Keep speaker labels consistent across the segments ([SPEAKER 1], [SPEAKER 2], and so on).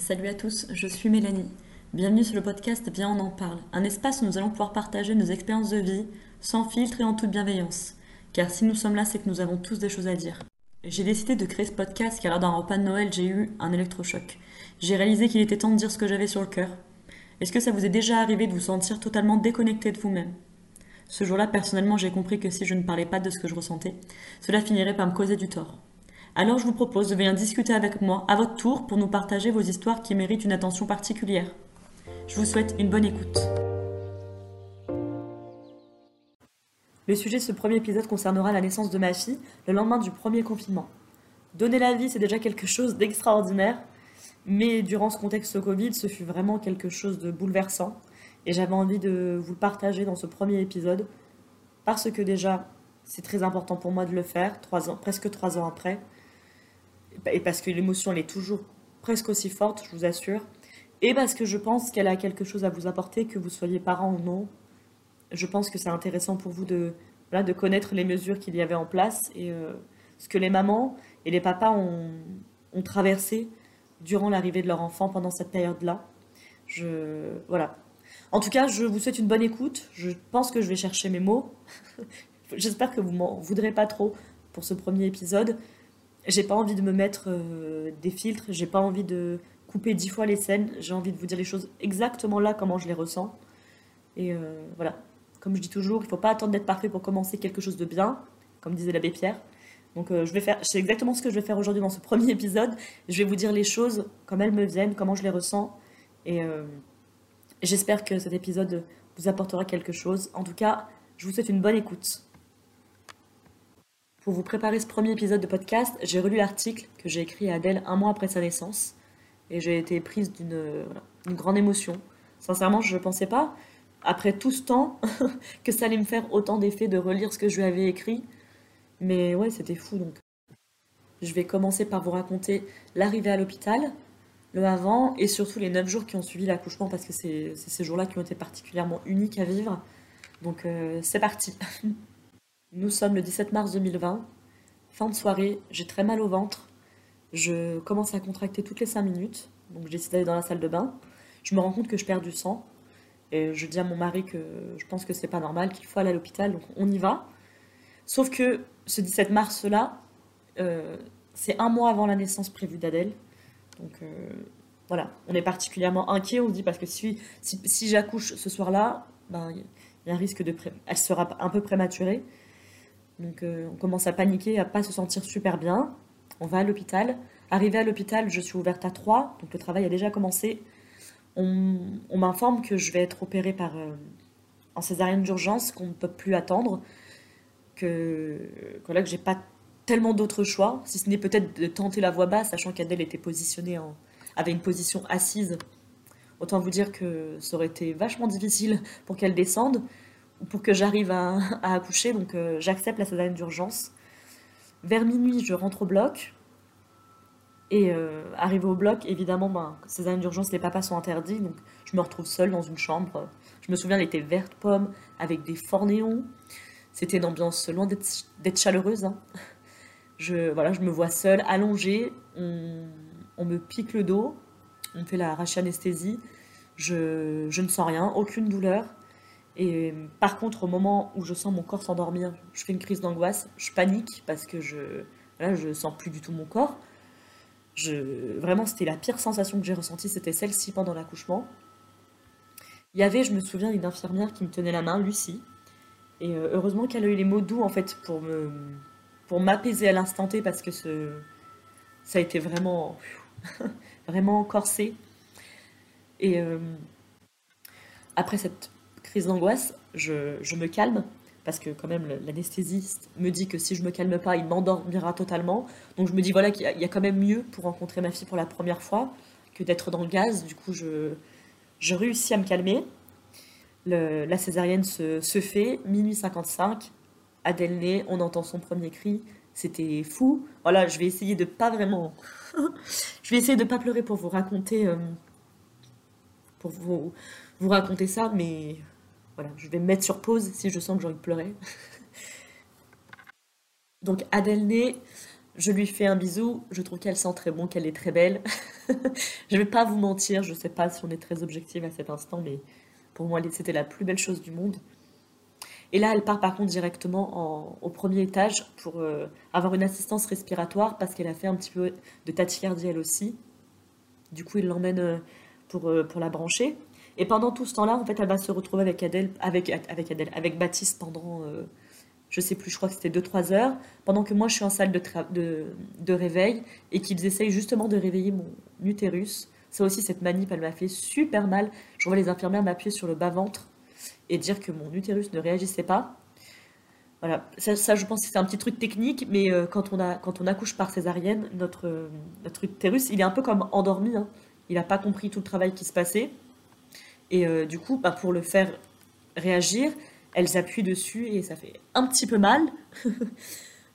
[SPEAKER 1] Salut à tous, je suis Mélanie. Bienvenue sur le podcast Viens on en parle, un espace où nous allons pouvoir partager nos expériences de vie, sans filtre et en toute bienveillance. Car si nous sommes là, c'est que nous avons tous des choses à dire. J'ai décidé de créer ce podcast car lors d'un repas de Noël, j'ai eu un électrochoc. J'ai réalisé qu'il était temps de dire ce que j'avais sur le cœur. Est-ce que ça vous est déjà arrivé de vous sentir totalement déconnecté de vous-même? Ce jour-là, personnellement, j'ai compris que si je ne parlais pas de ce que je ressentais, cela finirait par me causer du tort. Alors je vous propose de venir discuter avec moi à votre tour pour nous partager vos histoires qui méritent une attention particulière. Je vous souhaite une bonne écoute. Le sujet de ce premier épisode concernera la naissance de ma fille le lendemain du premier confinement. Donner la vie, c'est déjà quelque chose d'extraordinaire, mais durant ce contexte Covid, ce fut vraiment quelque chose de bouleversant, et j'avais envie de vous partager dans ce premier épisode, parce que déjà, c'est très important pour moi de le faire, trois ans, presque trois ans après, et parce que l'émotion, elle est toujours presque aussi forte, je vous assure, et parce que je pense qu'elle a quelque chose à vous apporter, que vous soyez parent ou non. Je pense que c'est intéressant pour vous de, de connaître les mesures qu'il y avait en place et euh, ce que les mamans et les papas ont, ont traversé durant l'arrivée de leur enfant pendant cette période-là. Je, voilà. En tout cas, je vous souhaite une bonne écoute. Je pense que je vais chercher mes mots. J'espère que vous m'en voudrez pas trop pour ce premier épisode. J'ai pas envie de me mettre euh, des filtres, j'ai pas envie de couper dix fois les scènes, j'ai envie de vous dire les choses exactement là, comment je les ressens. Et euh, voilà, comme je dis toujours, il faut pas attendre d'être parfait pour commencer quelque chose de bien, comme disait l'abbé Pierre. Donc euh, je vais faire, c'est exactement ce que je vais faire aujourd'hui dans ce premier épisode. Je vais vous dire les choses comme elles me viennent, comment je les ressens. Et j'espère que cet épisode vous apportera quelque chose. En tout cas, je vous souhaite une bonne écoute. Pour vous préparer ce premier épisode de podcast, j'ai relu l'article que j'ai écrit à Adèle un mois après sa naissance et j'ai été prise d'une grande émotion. Sincèrement, je ne pensais pas, après tout ce temps, que ça allait me faire autant d'effet de relire ce que je lui avais écrit. Mais ouais, c'était fou donc. Je vais commencer par vous raconter l'arrivée à l'hôpital, le avant et surtout les neuf jours qui ont suivi l'accouchement parce que c'est ces jours-là qui ont été particulièrement uniques à vivre. Donc euh, c'est parti. Nous sommes le 17 mars 2020. Fin de soirée, j'ai très mal au ventre. Je commence à contracter toutes les 5 minutes. Donc je décide d'aller dans la salle de bain. Je me rends compte que je perds du sang. Et je dis à mon mari que je pense que c'est pas normal, qu'il faut aller à l'hôpital. Donc on y va. Sauf que ce 17 mars-là, euh, c'est un mois avant la naissance prévue d'Adèle. Donc euh, voilà, on est particulièrement inquiet. On se dit parce que si, j'accouche ce soir-là, ben, il y a un risque de. Elle sera un peu prématurée. Donc euh, on commence à paniquer, à pas se sentir super bien. On va à l'hôpital. Arrivé à l'hôpital, je suis ouverte à 3, donc le travail a déjà commencé. On, m'informe que je vais être opérée par, euh, en césarienne d'urgence, qu'on ne peut plus attendre, que, là que j'ai pas tellement d'autres choix, si ce n'est peut-être de tenter la voie basse, sachant qu'Adèle était positionnée en, avait une position assise. Autant vous dire que ça aurait été vachement difficile pour qu'elle descende pour que j'arrive à, accoucher. Donc euh, j'accepte la césarienne d'urgence. Vers minuit, je rentre au bloc. Et euh, arrivé au bloc, évidemment, ben, césarienne d'urgence, les papas sont interdits. Donc je me retrouve seule dans une chambre. Je me souviens, elle était verte pomme avec des forts néons. C'était une ambiance loin d'être chaleureuse. Hein. Je, voilà, je me vois seule, allongée. On, me pique le dos. On me fait la anesthésie. Je, je ne sens rien, aucune douleur. Et par contre, au moment où je sens mon corps s'endormir, je fais une crise d'angoisse, je panique parce que je là, je sens plus du tout mon corps. Je, vraiment, c'était la pire sensation que j'ai ressentie, c'était celle-ci pendant l'accouchement. Il y avait, je me souviens, une infirmière qui me tenait la main, Lucie. Et euh, heureusement qu'elle a eu les mots doux, en fait, pour me pour m'apaiser à l'instant T, parce que ce, ça a été vraiment, vraiment corsé. Et euh, après cette crise d'angoisse, je, me calme, parce que quand même l'anesthésiste me dit que si je me calme pas, il m'endormira totalement. Donc je me dis voilà qu'il y, a quand même mieux pour rencontrer ma fille pour la première fois que d'être dans le gaz. Du coup, je, je réussis à me calmer. la césarienne se, fait, minuit 55, Adèle naît, on entend son premier cri, c'était fou. Voilà, je vais essayer de pas vraiment... je vais essayer de pas pleurer pour vous raconter... Euh, pour vous, vous raconter ça, mais voilà, je vais me mettre sur pause si je sens que j'ai envie de pleurer. Donc Adèle née, je lui fais un bisou, je trouve qu'elle sent très bon, qu'elle est très belle. je vais pas vous mentir, je sais pas si on est très objectif à cet instant, mais pour moi c'était la plus belle chose du monde. Et là, elle part par contre directement au premier étage pour euh, avoir une assistance respiratoire parce qu'elle a fait un petit peu de tachycardie elle aussi. Du coup, il l'emmène euh, pour, euh, pour la brancher. Et pendant tout ce temps-là, en fait, elle va se retrouver avec Adèle, avec, Adèle, avec Baptiste pendant, je sais plus, je crois que c'était 2-3 heures, pendant que moi je suis en salle de réveil et qu'ils essayent justement de réveiller mon utérus. Ça aussi, cette manip, elle m'a fait super mal. Je vois les infirmières m'appuyer sur le bas-ventre et dire que mon utérus ne réagissait pas. Voilà, ça, je pense que c'est un petit truc technique, mais euh, quand, on a, quand on accouche par césarienne, notre, euh, notre utérus, il est un peu comme endormi. Hein. Il n'a pas compris tout le travail qui se passait. Et euh, du coup, bah, pour le faire réagir, elles appuient dessus et ça fait un petit peu mal.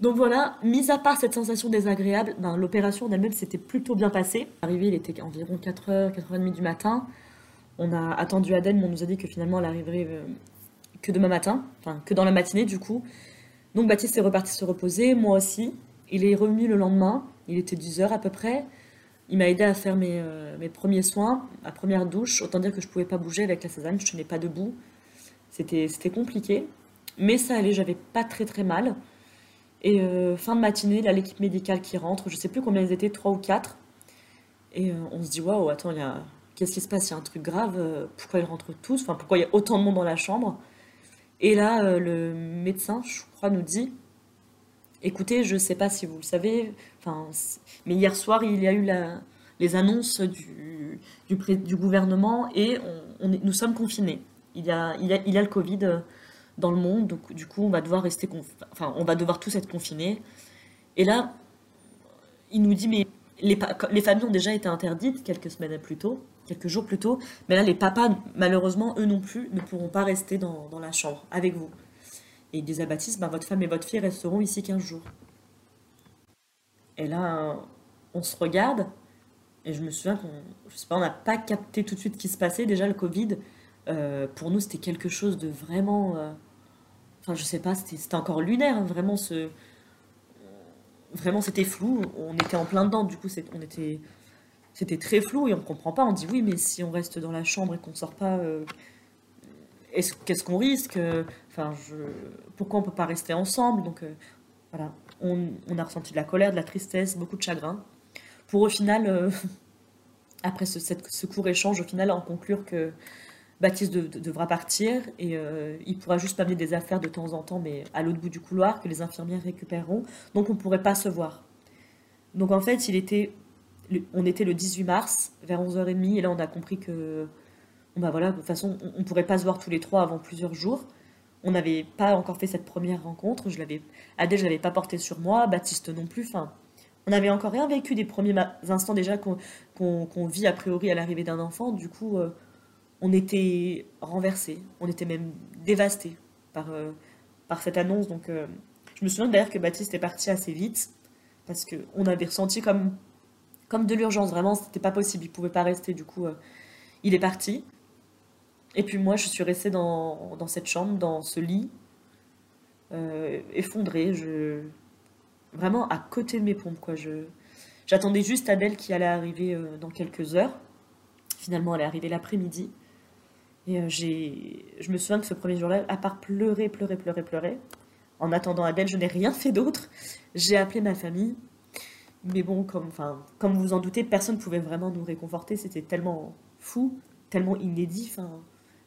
[SPEAKER 1] Donc voilà, mis à part cette sensation désagréable, ben, l'opération en elle-même s'était plutôt bien passée. Arrivé, il était environ 4h, 4h30 du matin. On a attendu Adèle, mais on nous a dit que finalement elle arriverait euh, que demain matin, enfin que dans la matinée du coup. Donc Baptiste est reparti se reposer, moi aussi. Il est revenu le lendemain, il était 10h à peu près. Il m'a aidé à faire mes, euh, mes, premiers soins, ma première douche. Autant dire que je ne pouvais pas bouger avec la césarienne, je ne tenais pas debout. C'était compliqué. Mais ça allait, j'avais pas très très mal. Et euh, fin de matinée, là, l'équipe médicale qui rentre, je sais plus combien ils étaient, 3 ou 4. Et on se dit, waouh, attends, a qu'est-ce qui se passe? Il y a un truc grave, euh, pourquoi ils rentrent tous? Enfin, pourquoi il y a autant de monde dans la chambre? Et là, euh, le médecin, je crois, nous dit écoutez, je ne sais pas si vous le savez, mais hier soir, il y a eu les annonces du, gouvernement et nous sommes confinés. Il y, a, le Covid euh, dans le monde, donc du coup, on va devoir rester, on va devoir tous être confinés. Et là, il nous dit mais les familles ont déjà été interdites quelques semaines plus tôt quelques jours plus tôt. Mais là, les papas, malheureusement, eux non plus, ne pourront pas rester dans, la chambre avec vous. Et il disait à Baptiste, ben, votre femme et votre fille resteront ici 15 jours. Et là, on se regarde, et je me souviens qu'on, on n'a pas capté tout de suite ce qui se passait. Déjà, le Covid, euh, pour nous, c'était quelque chose de vraiment. Euh, enfin, je sais pas, c'était encore lunaire, hein, vraiment ce. Vraiment, c'était flou. On était en plein dedans, du coup, on était c'était très flou et on ne comprend pas. On dit oui, mais si on reste dans la chambre et qu'on ne sort pas, euh, qu'est-ce qu'on risque Enfin, je, pourquoi on ne peut pas rester ensemble? Donc euh, voilà, on, a ressenti de la colère, de la tristesse, beaucoup de chagrin. Pour au final, euh, après ce, court échange, au final, en conclure que Baptiste devra partir et il pourra juste amener des affaires de temps en temps, mais à l'autre bout du couloir, que les infirmières récupéreront. Donc on ne pourrait pas se voir. Donc en fait, il était on était le 18 mars, vers 11h30, et là on a compris que, bah voilà, de toute façon, on ne pourrait pas se voir tous les trois avant plusieurs jours. On n'avait pas encore fait cette première rencontre, je l'avais, Adèle, je l'avais pas porté sur moi, Baptiste non plus, enfin, on n'avait encore rien vécu des premiers instants déjà qu'on vit a priori à l'arrivée d'un enfant, du coup, euh, on était renversés, on était même dévastés par, euh, par cette annonce, donc euh, je me souviens d'ailleurs que Baptiste est parti assez vite, parce qu'on avait ressenti comme comme de l'urgence, vraiment, c'était pas possible, il pouvait pas rester, du coup, il est parti. Et puis moi, je suis restée dans, cette chambre, dans ce lit, euh, effondrée, je... vraiment à côté de mes pompes, quoi. Je... J'attendais juste Adèle qui allait arriver euh, dans quelques heures. Finalement, elle est arrivée l'après-midi. Et j'ai... je me souviens que ce premier jour-là, à part pleurer, pleurer, pleurer, pleurer, en attendant Adèle, je n'ai rien fait d'autre. J'ai appelé ma famille, mais bon, comme, comme vous en doutez, personne ne pouvait vraiment nous réconforter. C'était tellement fou, tellement inédit. Enfin,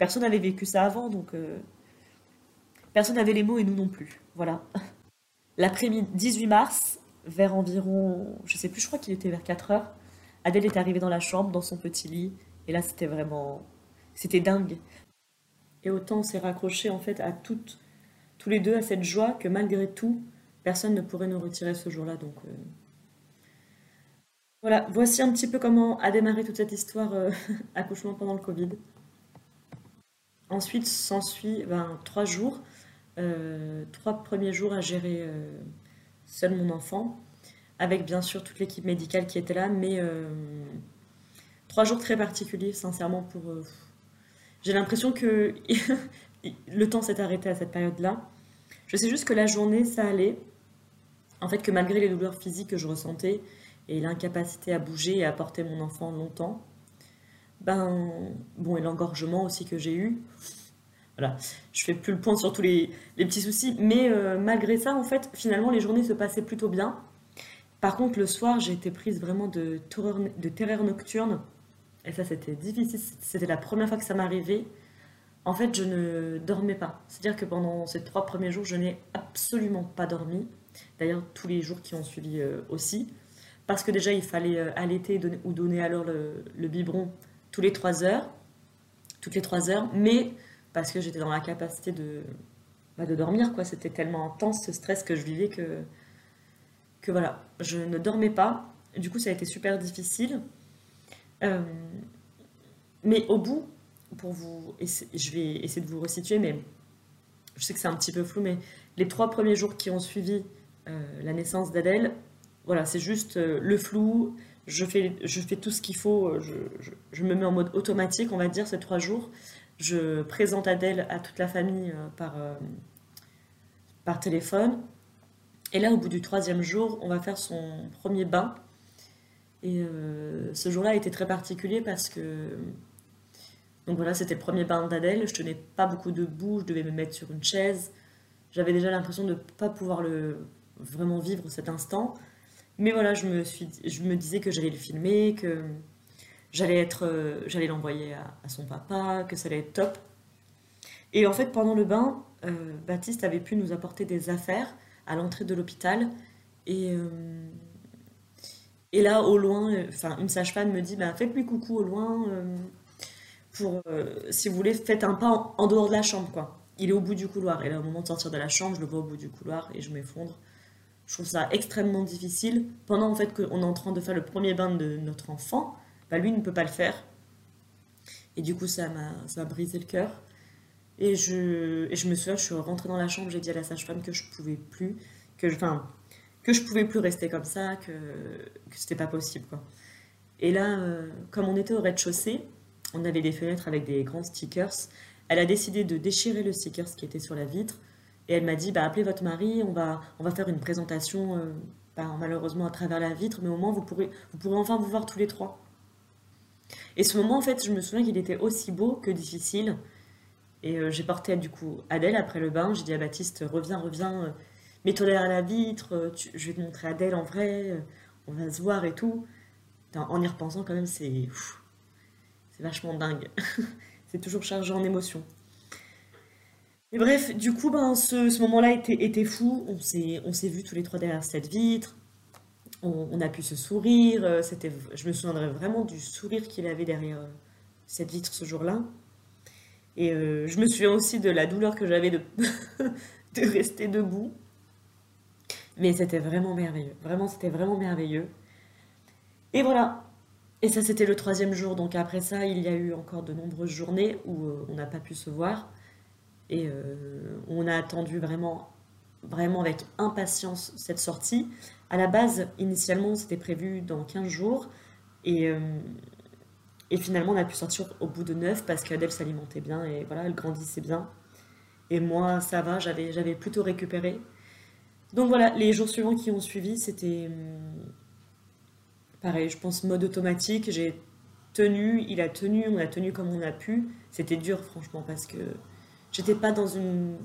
[SPEAKER 1] personne n'avait vécu ça avant, donc euh, personne n'avait les mots et nous non plus. Voilà. L'après-midi 18 mars, vers environ, je sais plus, je crois qu'il était vers 4 heures, Adèle est arrivée dans la chambre, dans son petit lit, et là c'était vraiment, c'était dingue. Et autant on s'est raccroché en fait à toutes, tous les deux à cette joie que malgré tout, personne ne pourrait nous retirer ce jour-là. Donc euh, voilà, voici un petit peu comment a démarré toute cette histoire euh, accouchement pendant le Covid. Ensuite, s'ensuit ben, trois jours, euh, trois premiers jours à gérer euh, seul mon enfant, avec bien sûr toute l'équipe médicale qui était là, mais trois jours très particuliers, sincèrement, pour... J'ai l'impression que le temps s'est arrêté à cette période-là. Je sais juste que la journée, ça allait. En fait, que malgré les douleurs physiques que je ressentais et l'incapacité à bouger et à porter mon enfant longtemps, ben, bon, et l'engorgement aussi que j'ai eu, voilà, je fais plus le point sur tous les, petits soucis, mais euh, malgré ça, en fait, finalement, les journées se passaient plutôt bien. Par contre, le soir, j'ai été prise vraiment de, terreur, de terreur nocturne, et ça, c'était difficile, c'était la première fois que ça m'arrivait. En fait, je ne dormais pas. C'est-à-dire que pendant ces trois premiers jours, je n'ai absolument pas dormi. D'ailleurs, tous les jours qui ont suivi euh, aussi. Parce que déjà, il fallait euh, allaiter ou donner alors le biberon tous les trois heures. Toutes les trois heures. Mais parce que j'étais dans la capacité de, bah, de dormir. quoi. C'était tellement intense ce stress que je vivais que, que voilà, je ne dormais pas. Du coup, ça a été super difficile. Euh, mais au bout, pour vous, je vais essayer de vous resituer, mais je sais que c'est un petit peu flou, mais les trois premiers jours qui ont suivi euh, la naissance d'Adèle, voilà, c'est juste euh, le flou. Je fais, tout ce qu'il faut, je, je, me mets en mode automatique, on va dire, ces trois jours. Je présente Adèle à toute la famille euh, par, euh, par téléphone. Et là, au bout du troisième jour, on va faire son premier bain. Et euh, ce jour-là a été très particulier parce que. Donc voilà, c'était le premier bain d'Adèle. Je tenais pas beaucoup debout, je devais me mettre sur une chaise. J'avais déjà l'impression de ne pas pouvoir vraiment vivre cet instant. Mais voilà, je me, disais que j'allais le filmer, que j'allais euh, l'envoyer à, son papa, que ça allait être top. Et en fait, pendant le bain, euh, Baptiste avait pu nous apporter des affaires à l'entrée de l'hôpital. Et, euh, là, au loin, une sage-femme me dit bah, Faites-lui coucou au loin, si vous voulez, faites un pas en, dehors de la chambre. quoi. Il est au bout du couloir. Et là, au moment de sortir de la chambre, je le vois au bout du couloir et je m'effondre. Je trouve ça extrêmement difficile. Pendant en fait qu'on est en train de faire le premier bain de notre enfant, bah, lui ne peut pas le faire. Et du coup, ça m'a brisé le cœur. Et je, et je me souviens, je suis rentrée dans la chambre, j'ai dit à la sage-femme que je pouvais plus, que, enfin, que je pouvais plus rester comme ça, que, que c'était pas possible. Quoi. Et là, euh, comme on était au rez-de-chaussée, on avait des fenêtres avec des grands stickers. Elle a décidé de déchirer le sticker qui était sur la vitre. Et elle m'a dit, bah, appelez votre mari, on va, on va faire une présentation, euh, malheureusement à travers la vitre, mais au moins vous pourrez, enfin vous voir tous les trois. Et ce moment, en fait, je me souviens qu'il était aussi beau que difficile. Et euh, j'ai porté du coup Adèle après le bain. J'ai dit à Baptiste, reviens, reviens, euh, mets-toi derrière la vitre, je vais te montrer Adèle en vrai, on va se voir et tout. En y repensant, quand même, c'est vachement dingue. c'est toujours chargé en émotions. Et bref, du coup, ben, ce, moment-là était, fou. On s'est vu tous les trois derrière cette vitre on, a pu se sourire. Euh, c'était, je me souviendrai vraiment du sourire qu'il avait derrière euh, cette vitre ce jour-là. Et euh, je me souviens aussi de la douleur que j'avais de, de rester debout. Mais c'était vraiment merveilleux. Vraiment, c'était vraiment merveilleux. Et voilà. Et ça, c'était le troisième jour. Donc après ça, il y a eu encore de nombreuses journées où on n'a pas pu se voir. Et on a attendu vraiment, vraiment avec impatience cette sortie. À la base, initialement, c'était prévu dans 15 jours. Et, euh, et finalement, on a pu sortir au bout de 9 parce qu'Adèle s'alimentait bien et voilà, elle grandissait bien. Et moi, ça va, j'avais, plutôt récupéré. Donc voilà, les jours suivants qui ont suivi, c'était hum, pareil, je pense mode automatique. J'ai tenu, il a tenu, on a tenu comme on a pu. C'était dur, franchement, parce que j'étais pas dans une,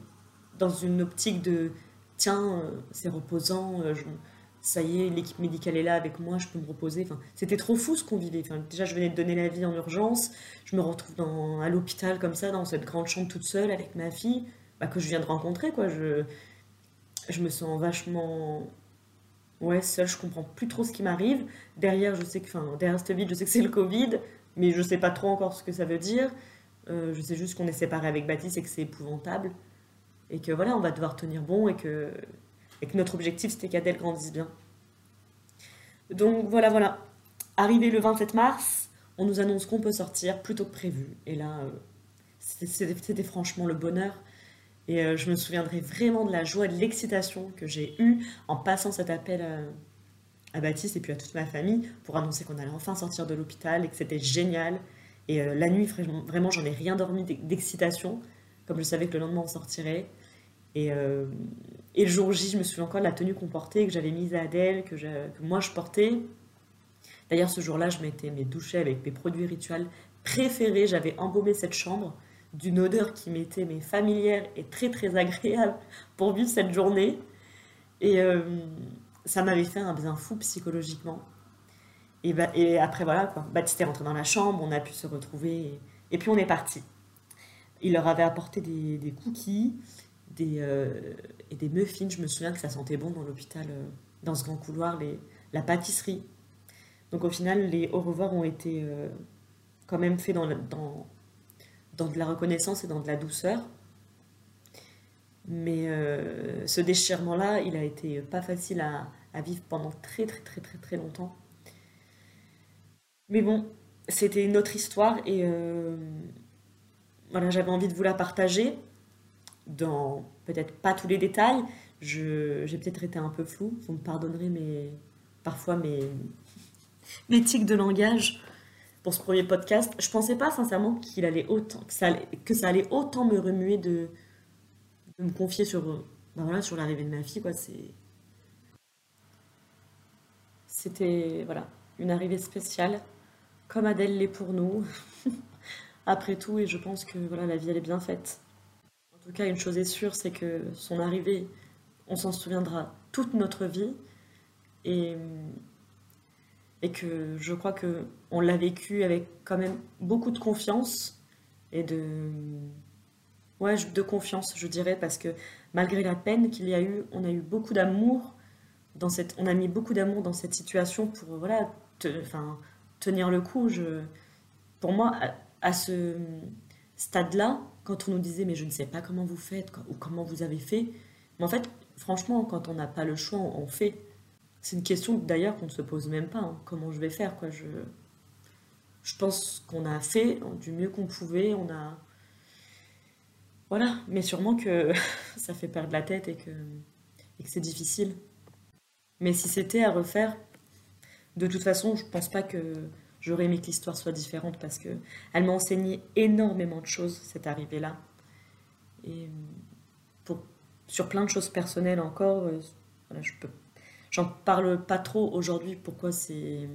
[SPEAKER 1] dans une optique de tiens, euh, c'est reposant, euh, ça y est, l'équipe médicale est là avec moi, je peux me reposer. Enfin, c'était trop fou ce qu'on vivait. Déjà, je venais de donner la vie en urgence. Je me retrouve dans, à l'hôpital comme ça, dans cette grande chambre toute seule avec ma fille, bah, que je viens de rencontrer. Quoi. Je, je me sens vachement ouais, seule. Je comprends plus trop ce qui m'arrive. Derrière, je sais que, enfin, derrière cette vide, je sais que c'est le Covid, mais je sais pas trop encore ce que ça veut dire. Euh, je sais juste qu'on est séparés avec Baptiste et que c'est épouvantable. Et que voilà, on va devoir tenir bon et que notre objectif c'était qu'Adèle grandisse bien. Donc voilà, voilà. Arrivé le 27 mars, on nous annonce qu'on peut sortir plus tôt que prévu. Et là, euh, c'était franchement le bonheur. Et euh, je me souviendrai vraiment de la joie et de l'excitation que j'ai eue en passant cet appel à, Baptiste et puis à toute ma famille pour annoncer qu'on allait enfin sortir de l'hôpital et que c'était génial. Et euh, la nuit, vraiment, j'en ai rien dormi d'excitation, comme je savais que le lendemain on sortirait. Et, euh, et, le jour J, je me souviens encore de la tenue qu'on portait, que j'avais mise à Adèle, que, que moi je portais. D'ailleurs, ce jour-là, je m'étais douchée avec mes produits rituels préférés. J'avais embaumé cette chambre d'une odeur qui m'était mais familière et très très agréable pour vivre cette journée. Et euh, ça m'avait fait un bien fou psychologiquement. Et, bah, et après voilà Baptiste est rentré dans la chambre, on a pu se retrouver et, puis on est parti. Il leur avait apporté des, cookies des, euh, et des muffins. Je me souviens que ça sentait bon dans l'hôpital, euh, dans ce grand couloir, la pâtisserie. Donc au final, les au revoir ont été quand même faits dans, de la reconnaissance et dans de la douceur. Mais euh, ce déchirement-là, il a été pas facile à, vivre pendant très très très très très longtemps. Mais bon, c'était une autre histoire et euh, voilà, j'avais envie de vous la partager dans peut-être pas tous les détails. j'ai peut-être été un peu flou, vous me pardonnerez mais parfois mes, mes tics de langage pour ce premier podcast. Je pensais pas sincèrement qu'il allait autant, que ça allait, autant me remuer de, me confier sur, ben voilà, sur l'arrivée de ma fille. C'était voilà, une arrivée spéciale, comme Adèle l'est pour nous. Après tout, et je pense que voilà, la vie elle est bien faite. En tout cas, une chose est sûre, c'est que son arrivée, on s'en souviendra toute notre vie. Et et que je crois que on l'a vécu avec quand même beaucoup de confiance et de ouais de confiance je dirais parce que malgré la peine qu'il y a eu on a eu beaucoup d'amour dans cette on a mis beaucoup d'amour dans cette situation pour voilà enfin tenir le coup pour moi à, ce stade là quand on nous disait mais je ne sais pas comment vous faites ou comment vous avez fait mais en fait franchement quand on n'a pas le choix on fait c'est une question d'ailleurs qu'on ne se pose même pas. Hein. Comment je vais faire je, pense qu'on a fait du mieux qu'on pouvait. On a voilà, mais sûrement que ça fait perdre la tête et que c'est difficile. Mais si c'était à refaire, de toute façon, je pense pas que j'aurais aimé que l'histoire soit différente parce que elle m'a enseigné énormément de choses cette arrivée-là. Et pour, sur plein de choses personnelles encore, euh, je J'en parle pas trop aujourd'hui. Pourquoi c'est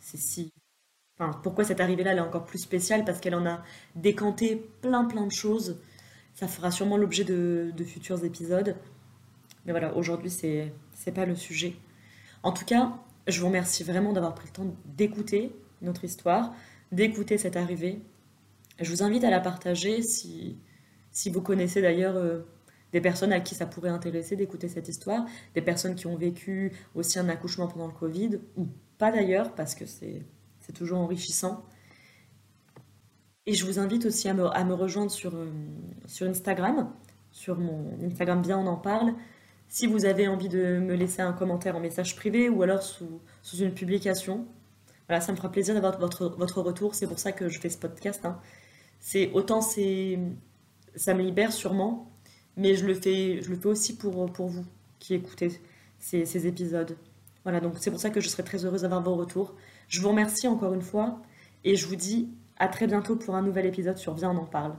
[SPEAKER 1] si. Pourquoi cette arrivée-là, est encore plus spéciale Parce qu'elle en a décanté plein, plein de choses. Ça fera sûrement l'objet de, futurs épisodes. Mais voilà, aujourd'hui, c'est c'est pas le sujet. En tout cas, je vous remercie vraiment d'avoir pris le temps d'écouter notre histoire, d'écouter cette arrivée. Je vous invite à la partager si, si vous connaissez d'ailleurs euh, des personnes à qui ça pourrait intéresser d'écouter cette histoire, des personnes qui ont vécu aussi un accouchement pendant le Covid, ou pas d'ailleurs, parce que c'est toujours enrichissant. Et je vous invite aussi à me, à me rejoindre sur, euh, sur Instagram, sur mon Instagram Bien On en parle. Si vous avez envie de me laisser un commentaire en message privé ou alors sous, une publication, voilà, ça me fera plaisir d'avoir votre, votre retour. C'est pour ça que je fais ce podcast. Hein. C'est autant c'est ça me libère sûrement, mais je le fais, je le fais aussi pour, pour vous qui écoutez ces, ces épisodes. Voilà, donc c'est pour ça que je serai très heureuse d'avoir vos retours. Je vous remercie encore une fois et je vous dis à très bientôt pour un nouvel épisode sur Viens, on en parle.